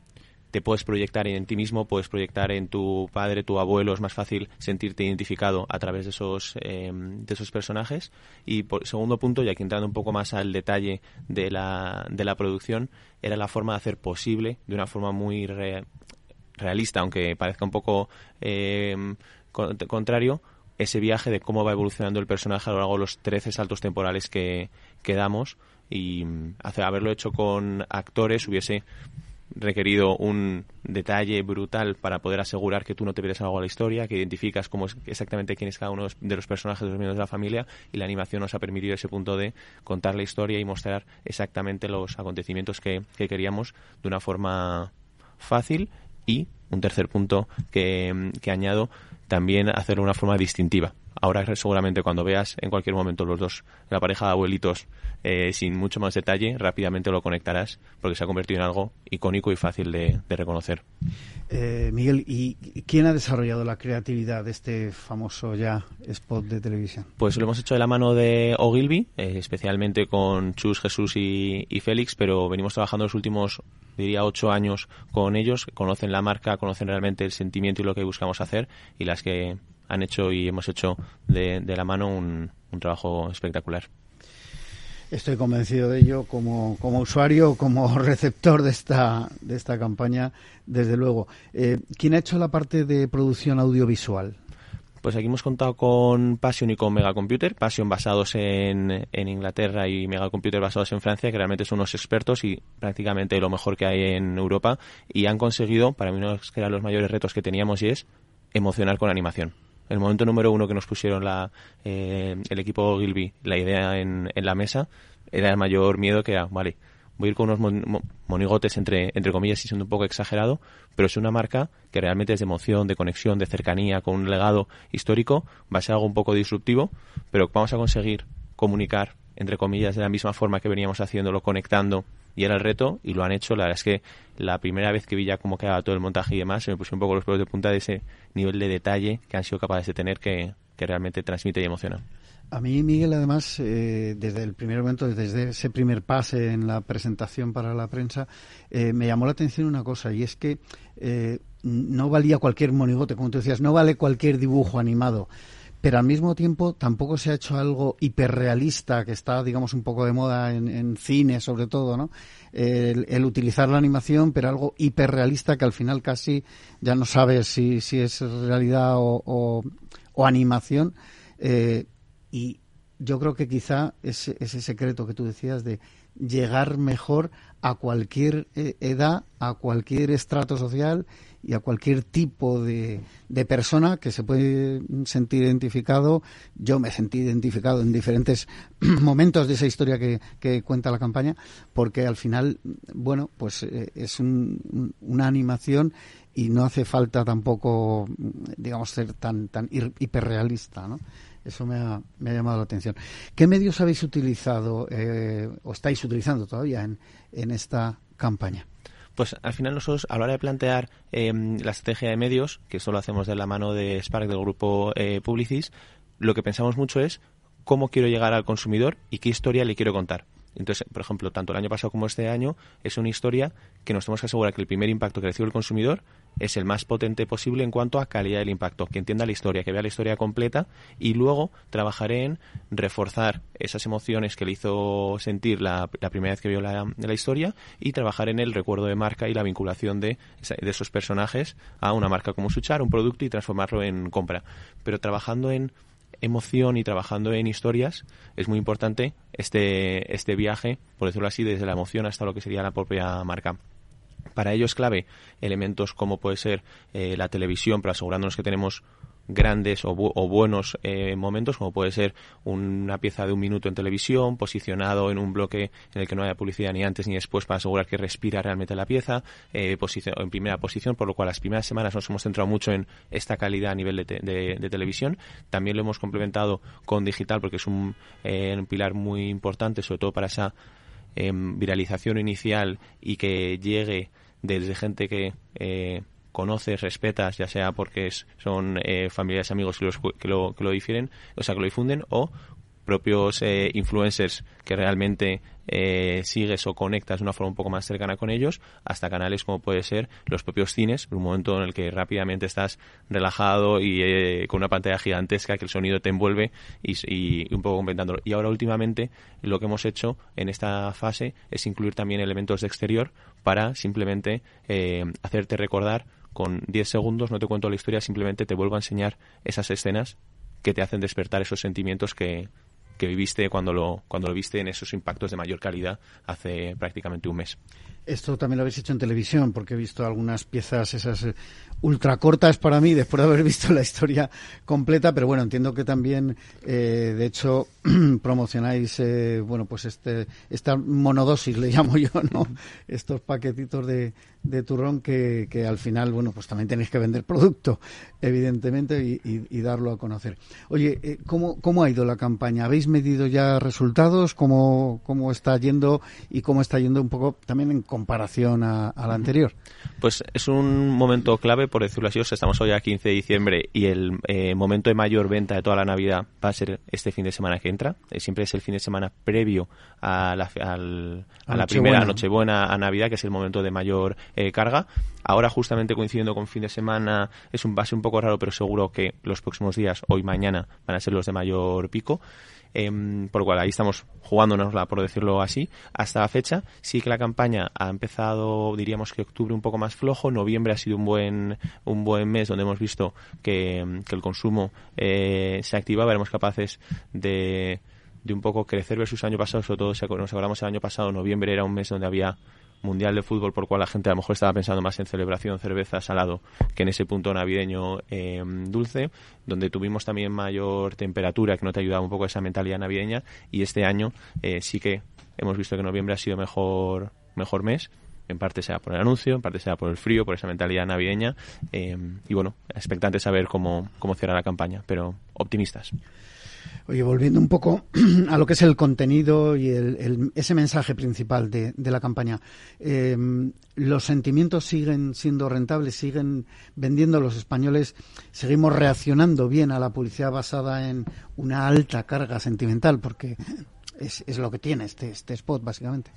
te puedes proyectar en ti mismo, puedes proyectar en tu padre, tu abuelo, es más fácil sentirte identificado a través de esos, em, de esos personajes. Y por segundo punto, y aquí entrando un poco más al detalle de la, de la producción, era la forma de hacer posible, de una forma muy realista, aunque parezca un poco em, contrario, ese viaje de cómo va evolucionando el personaje a lo largo de los 13 saltos temporales que, que damos y hacer, haberlo hecho con actores hubiese requerido un detalle brutal para poder asegurar que tú no te pierdes algo a la historia, que identificas cómo es exactamente quién es cada uno de los personajes de los miembros de la familia y la animación nos ha permitido ese punto de contar la historia y mostrar exactamente los acontecimientos que, que queríamos de una forma fácil. Y un tercer punto que, que añado también hacerlo de una forma distintiva Ahora seguramente cuando veas en cualquier momento los dos, la pareja de abuelitos, eh, sin mucho más detalle, rápidamente lo conectarás porque se ha convertido en algo icónico y fácil de, reconocer. Eh, Miguel, ¿y quién ha desarrollado la creatividad de este famoso ya spot de televisión? Pues lo hemos hecho de la mano de Ogilvy, eh, especialmente con Chus, Jesús y, y, Félix, pero venimos trabajando los últimos, diría, ocho años con ellos, conocen la marca, conocen realmente el sentimiento y lo que buscamos hacer y las que han hecho y hemos hecho de, la mano un, trabajo espectacular. Estoy convencido de ello como, como usuario, como receptor de esta, de esta campaña, desde luego. Eh, ¿Quién ha hecho la parte de producción audiovisual? Pues aquí hemos contado con Passion y con Megacomputer. Passion basados en, en, Inglaterra y Megacomputer basados en Francia, que realmente son unos expertos y prácticamente lo mejor que hay en Europa. Y han conseguido, para mí uno de los mayores retos que teníamos y es emocionar con animación el momento número uno que nos pusieron la, eh, el equipo Gilby la idea en, en, la mesa, era el mayor miedo que era, vale, voy a ir con unos monigotes entre, entre comillas y siendo un poco exagerado, pero es una marca que realmente es de emoción, de conexión, de cercanía, con un legado histórico, va a ser algo un poco disruptivo, pero vamos a conseguir comunicar, entre comillas, de la misma forma que veníamos haciéndolo, conectando y era el reto y lo han hecho. La verdad es que la primera vez que vi ya cómo quedaba todo el montaje y demás, se me puso un poco los pelos de punta de ese nivel de detalle que han sido capaces de tener que, realmente transmite y emociona. A mí, Miguel, además, eh, desde el primer momento, desde ese primer pase en la presentación para la prensa, eh, me llamó la atención una cosa, y es que eh, no valía cualquier monigote, como tú decías, no vale cualquier dibujo animado pero al mismo tiempo tampoco se ha hecho algo hiperrealista que está, digamos, un poco de moda en, cine, sobre todo, ¿no? El, utilizar la animación, pero algo hiperrealista que al final casi ya no sabes si, si es realidad o, o, animación. Eh, y yo creo que quizá ese, ese secreto que tú decías de llegar mejor a cualquier eh, edad, a cualquier estrato social y a cualquier tipo de, de, persona que se puede sentir identificado. Yo me sentí identificado en diferentes momentos de esa historia que, que cuenta la campaña, porque al final, bueno, pues eh, es una animación y no hace falta tampoco, digamos, ser tan, tan hiperrealista, ¿no? Eso me ha, me ha llamado la atención. ¿Qué medios habéis utilizado eh, o estáis utilizando todavía en, en esta campaña? Pues al final nosotros a la hora de plantear em, la estrategia de medios, que solo hacemos de la mano de Spark del grupo eh, Publicis, lo que pensamos mucho es cómo quiero llegar al consumidor y qué historia le quiero contar. Entonces, por ejemplo, tanto el año pasado como este año es una historia que nos tenemos que asegurar que el primer impacto que recibe el consumidor es el más potente posible en cuanto a calidad del impacto, que entienda la historia, que vea la historia completa y luego trabajaré en reforzar esas emociones que le hizo sentir la, primera vez que vio la, historia y trabajar en el recuerdo de marca y la vinculación de, de esos personajes a una marca como Suchar, un producto y transformarlo en compra. Pero trabajando en emoción y trabajando en historias, es muy importante este, este viaje, por decirlo así, desde la emoción hasta lo que sería la propia marca. Para ello es clave elementos como puede ser eh, la televisión, pero asegurándonos que tenemos grandes o, buenos eh, momentos, como puede ser una pieza de un minuto en televisión, posicionado en un bloque en el que no haya publicidad ni antes ni después para asegurar que respira realmente la pieza, eh, en primera posición, por lo cual las primeras semanas nos hemos centrado mucho en esta calidad a nivel de, televisión. También lo hemos complementado con digital porque es un, eh, pilar muy importante, sobre todo para esa em, viralización inicial y que llegue desde gente que conoces, respetas, ya sea porque son eh, familiares, amigos que, que, lo, que lo difieren, o sea, que lo difunden, o propios eh, influencers que realmente eh, sigues o conectas de una forma un poco más cercana con ellos, hasta canales como puede ser los propios cines, un momento en el que rápidamente estás relajado y eh, con una pantalla gigantesca que el sonido te envuelve y, un poco complementándolo. Y ahora últimamente lo que hemos hecho en esta fase es incluir también elementos de exterior para simplemente hacerte recordar con 10 segundos, no te cuento la historia, simplemente te vuelvo a enseñar esas escenas que te hacen despertar esos sentimientos que, que viviste cuando lo, cuando lo viste en esos impactos de mayor calidad hace prácticamente un mes. Esto también lo habéis hecho en televisión, porque he visto algunas piezas esas ultra cortas para mí después de haber visto la historia completa, pero bueno, entiendo que también, eh, de hecho, promocionáis, eh, bueno, pues este, esta monodosis, le llamo yo, ¿no? Estos paquetitos de, de turrón que, que, al final, bueno, pues también tenéis que vender producto, evidentemente, y, y, darlo a conocer. Oye, eh, ¿cómo, ¿cómo ha ido la campaña? ¿Habéis medido ya resultados? ¿Cómo, cómo está yendo y cómo está yendo un poco también en comparación a, a la anterior? Pues es un momento clave por decirlo así, estamos hoy a 15 de diciembre y el eh, momento de mayor venta de toda la Navidad va a ser este fin de semana que entra. Eh, siempre es el fin de semana previo a la, a la primera Nochebuena a Navidad, que es el momento de mayor eh, carga. Ahora, justamente coincidiendo con fin de semana, es un base un poco raro, pero seguro que los próximos días, hoy mañana, van a ser los de mayor pico. Em, por lo cual ahí estamos jugándonosla, por decirlo así, hasta la fecha. Sí que la campaña ha empezado, diríamos que octubre un poco más flojo, noviembre ha sido un buen, un buen mes donde hemos visto que, el consumo eh, se activa, veremos capaces de, de un poco crecer versus año pasado, sobre todo si nos acordamos el año pasado, noviembre era un mes donde había mundial de fútbol por cual la gente a lo mejor estaba pensando más en celebración, cerveza, salado, que en ese punto navideño eh, dulce, donde tuvimos también mayor temperatura, que no te ayudaba un poco esa mentalidad navideña, y este año eh, sí que hemos visto que noviembre ha sido mejor, mejor mes, en parte sea por el anuncio, en parte sea por el frío, por esa mentalidad navideña, eh, y bueno, expectante saber cómo, cómo cierra la campaña, pero optimistas. Oye, volviendo un poco a lo que es el contenido y el, ese mensaje principal de, la campaña, eh, ¿los sentimientos siguen siendo rentables? ¿Siguen vendiendo los españoles? ¿Seguimos reaccionando bien a la publicidad basada en una alta carga sentimental? Porque es, es lo que tiene este, este spot, básicamente.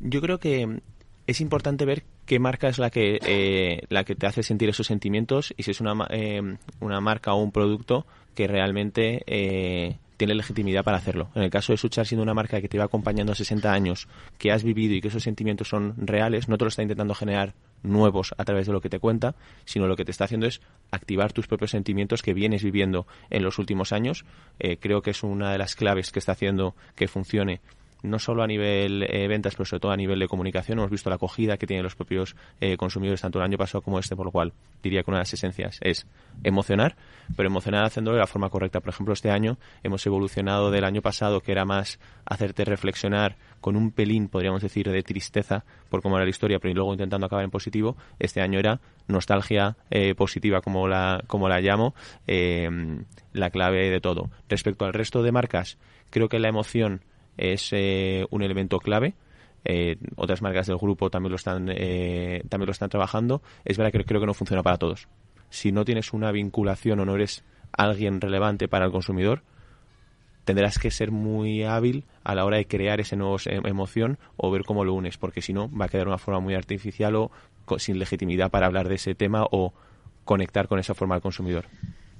Yo creo que es importante ver qué marca es la que, eh, la que te hace sentir esos sentimientos y si es una, eh, una marca o un producto que realmente eh, tiene legitimidad para hacerlo. En el caso de Suchar, siendo una marca que te va acompañando 60 años, que has vivido y que esos sentimientos son reales, no te lo está intentando generar nuevos a través de lo que te cuenta, sino lo que te está haciendo es activar tus propios sentimientos que vienes viviendo en los últimos años. creo que es una de las claves que está haciendo que funcione no solo a nivel eh, ventas, pero sobre todo a nivel de comunicación. Hemos visto la acogida que tienen los propios eh, consumidores tanto el año pasado como este, por lo cual diría que una de las esencias es emocionar, pero emocionar haciéndolo de la forma correcta. Por ejemplo, este año hemos evolucionado del año pasado, que era más hacerte reflexionar con un pelín, podríamos decir, de tristeza por cómo era la historia, pero luego intentando acabar en positivo. Este año era nostalgia eh, positiva, como la, como la llamo, la clave de todo. Respecto al resto de marcas, creo que la emoción es eh, un elemento clave. Eh, otras marcas del grupo también lo están eh, también lo están trabajando. Es verdad que creo que no funciona para todos. Si no tienes una vinculación o no eres alguien relevante para el consumidor tendrás que ser muy hábil a la hora de crear esa nueva emoción o ver cómo lo unes porque si no va a quedar una forma muy artificial o sin legitimidad para hablar de ese tema o conectar con esa forma al consumidor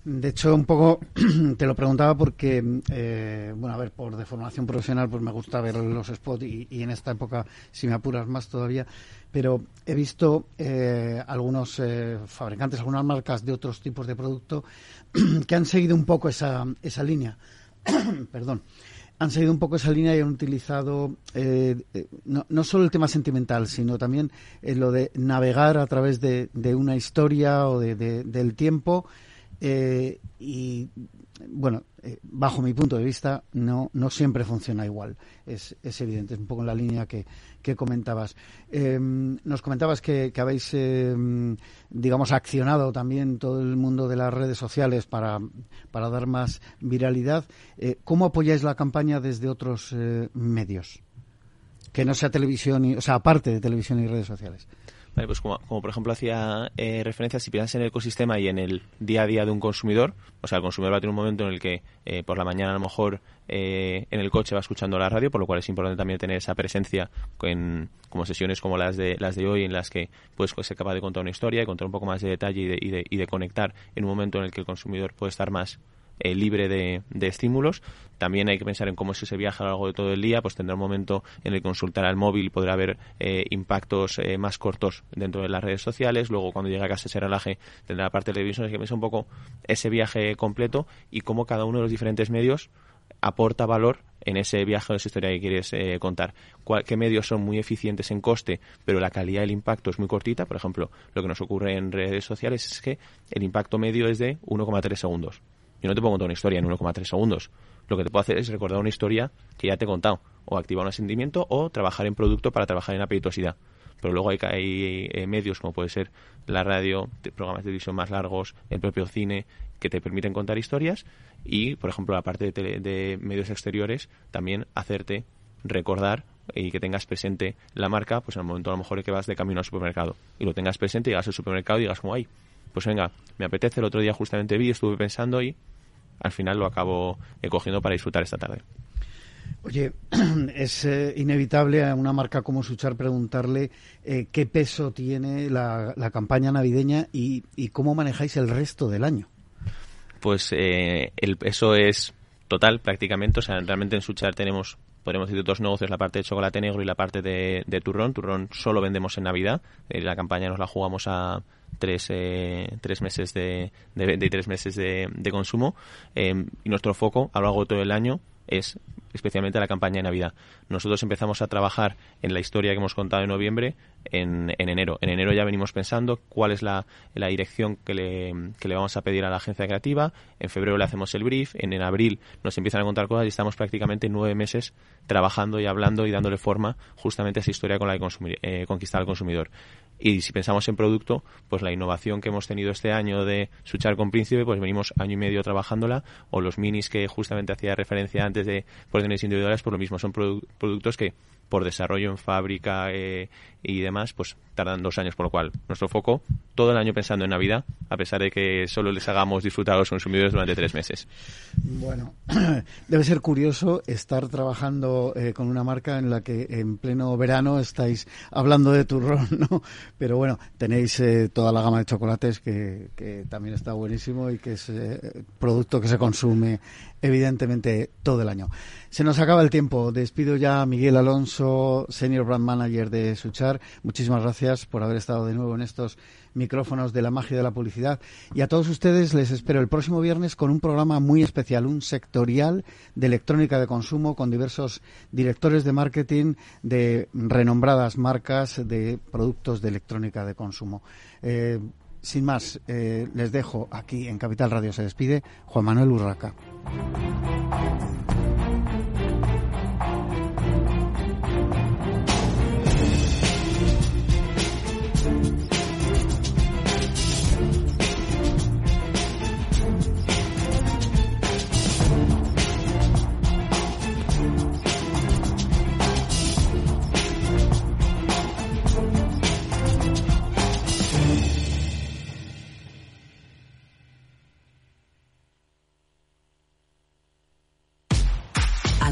de hecho, un poco te lo preguntaba porque, eh, bueno, a ver, por deformación profesional, pues me gusta ver los spots y, en esta época, si me apuras más todavía, pero he visto eh, algunos eh, fabricantes, algunas marcas de otros tipos de producto que han seguido un poco esa, esa línea. Perdón han seguido un poco esa línea y han utilizado no, no, solo el tema sentimental, sino también lo de navegar a través de, de una historia o de, del tiempo eh, y bueno, eh, bajo mi punto de vista, no, no siempre funciona igual. Es, es evidente, es un poco en la línea que, que comentabas. Em, nos comentabas que, que habéis, em, digamos, accionado también todo el mundo de las redes sociales para, para dar más viralidad. Eh, ¿Cómo apoyáis la campaña desde otros medios? Que no sea televisión, y, o sea, aparte de televisión y redes sociales. Vale, pues como, por ejemplo hacía eh, referencia, si piensas en el ecosistema y en el día a día de un consumidor, o sea, el consumidor va a tener un momento en el que eh, por la mañana a lo mejor eh, en el coche va escuchando la radio, por lo cual es importante también tener esa presencia en como sesiones como las de las de hoy, en las que puedes ser capaz de contar una historia, y contar un poco más de detalle y de, y de, y de conectar en un momento en el que el consumidor puede estar más eh, libre de, estímulos. También hay que pensar en cómo es ese viaje a lo largo de todo el día, pues tendrá un momento en el consultar al móvil y podrá haber eh, impactos eh, más cortos dentro de las redes sociales. Luego, cuando llega a casa, se relaje, tendrá la parte de televisión. Hay que pensar un poco ese viaje completo y cómo cada uno de los diferentes medios aporta valor en ese viaje o esa historia que quieres eh, contar. ¿Qué medios son muy eficientes en coste, pero la calidad del impacto es muy cortita? Por ejemplo, lo que nos ocurre en redes sociales es que el impacto medio es de 1,3 segundos. Yo no te puedo contar una historia en 1,3 segundos. Lo que te puedo hacer es recordar una historia que ya te he contado, o activar un asentimiento, o trabajar en producto para trabajar en apetitosidad. Pero luego hay, hay eh, medios como puede ser la radio, programas de televisión más largos, el propio cine, que te permiten contar historias y, por ejemplo, la parte de, de medios exteriores, también hacerte recordar y que tengas presente la marca, pues en el momento a lo mejor que vas de camino al supermercado y lo tengas presente, llegas al supermercado y digas como, ay, pues venga, me apetece, el otro día justamente vi, estuve pensando y al final lo acabo eh, cogiendo para disfrutar esta tarde. Oye, es eh, inevitable a una marca como Suchar preguntarle eh, qué peso tiene la, campaña navideña y, cómo manejáis el resto del año. Pues el peso es total prácticamente, o sea, realmente en Suchar tenemos podemos decir dos negocios, la parte de chocolate negro y la parte de, turrón. Turrón solo vendemos en Navidad. la campaña nos la jugamos a tres, eh, tres meses de, de, tres meses de, consumo em, y nuestro foco a lo largo de todo el año es especialmente la campaña de Navidad. Nosotros empezamos a trabajar en la historia que hemos contado en noviembre en, en enero. En enero ya venimos pensando cuál es la, la dirección que le, que le, vamos a pedir a la agencia creativa. En febrero le hacemos el brief. En, en abril nos empiezan a contar cosas y estamos prácticamente nueve meses trabajando y hablando y dándole forma justamente a esa historia con la que eh, conquistar al consumidor. Y si pensamos en producto, pues la innovación que hemos tenido este año de Suchar con Príncipe, pues venimos año y medio trabajándola, o los minis que justamente hacía referencia antes de órdenes individuales, por lo mismo, son productos que por desarrollo en fábrica eh, y demás, pues tardan dos años, por lo cual nuestro foco todo el año pensando en Navidad, a pesar de que solo les hagamos disfrutar a los consumidores durante tres meses. Bueno, debe ser curioso estar trabajando eh, con una marca en la que en pleno verano estáis hablando de turrón, ¿no? Pero bueno, tenéis eh, toda la gama de chocolates que, que, también está buenísimo y que es producto que se consume evidentemente todo el año. Se nos acaba el tiempo. Despido ya a Miguel Alonso, Senior Brand Manager de Suchar. Muchísimas gracias por haber estado de nuevo en estos micrófonos de la magia de la publicidad. Y a todos ustedes les espero el próximo viernes con un programa muy especial, un sectorial de electrónica de consumo con diversos directores de marketing de renombradas marcas de productos de electrónica de consumo. Eh, sin más, eh, les dejo aquí en Capital Radio. Se despide Juan Manuel Urraca.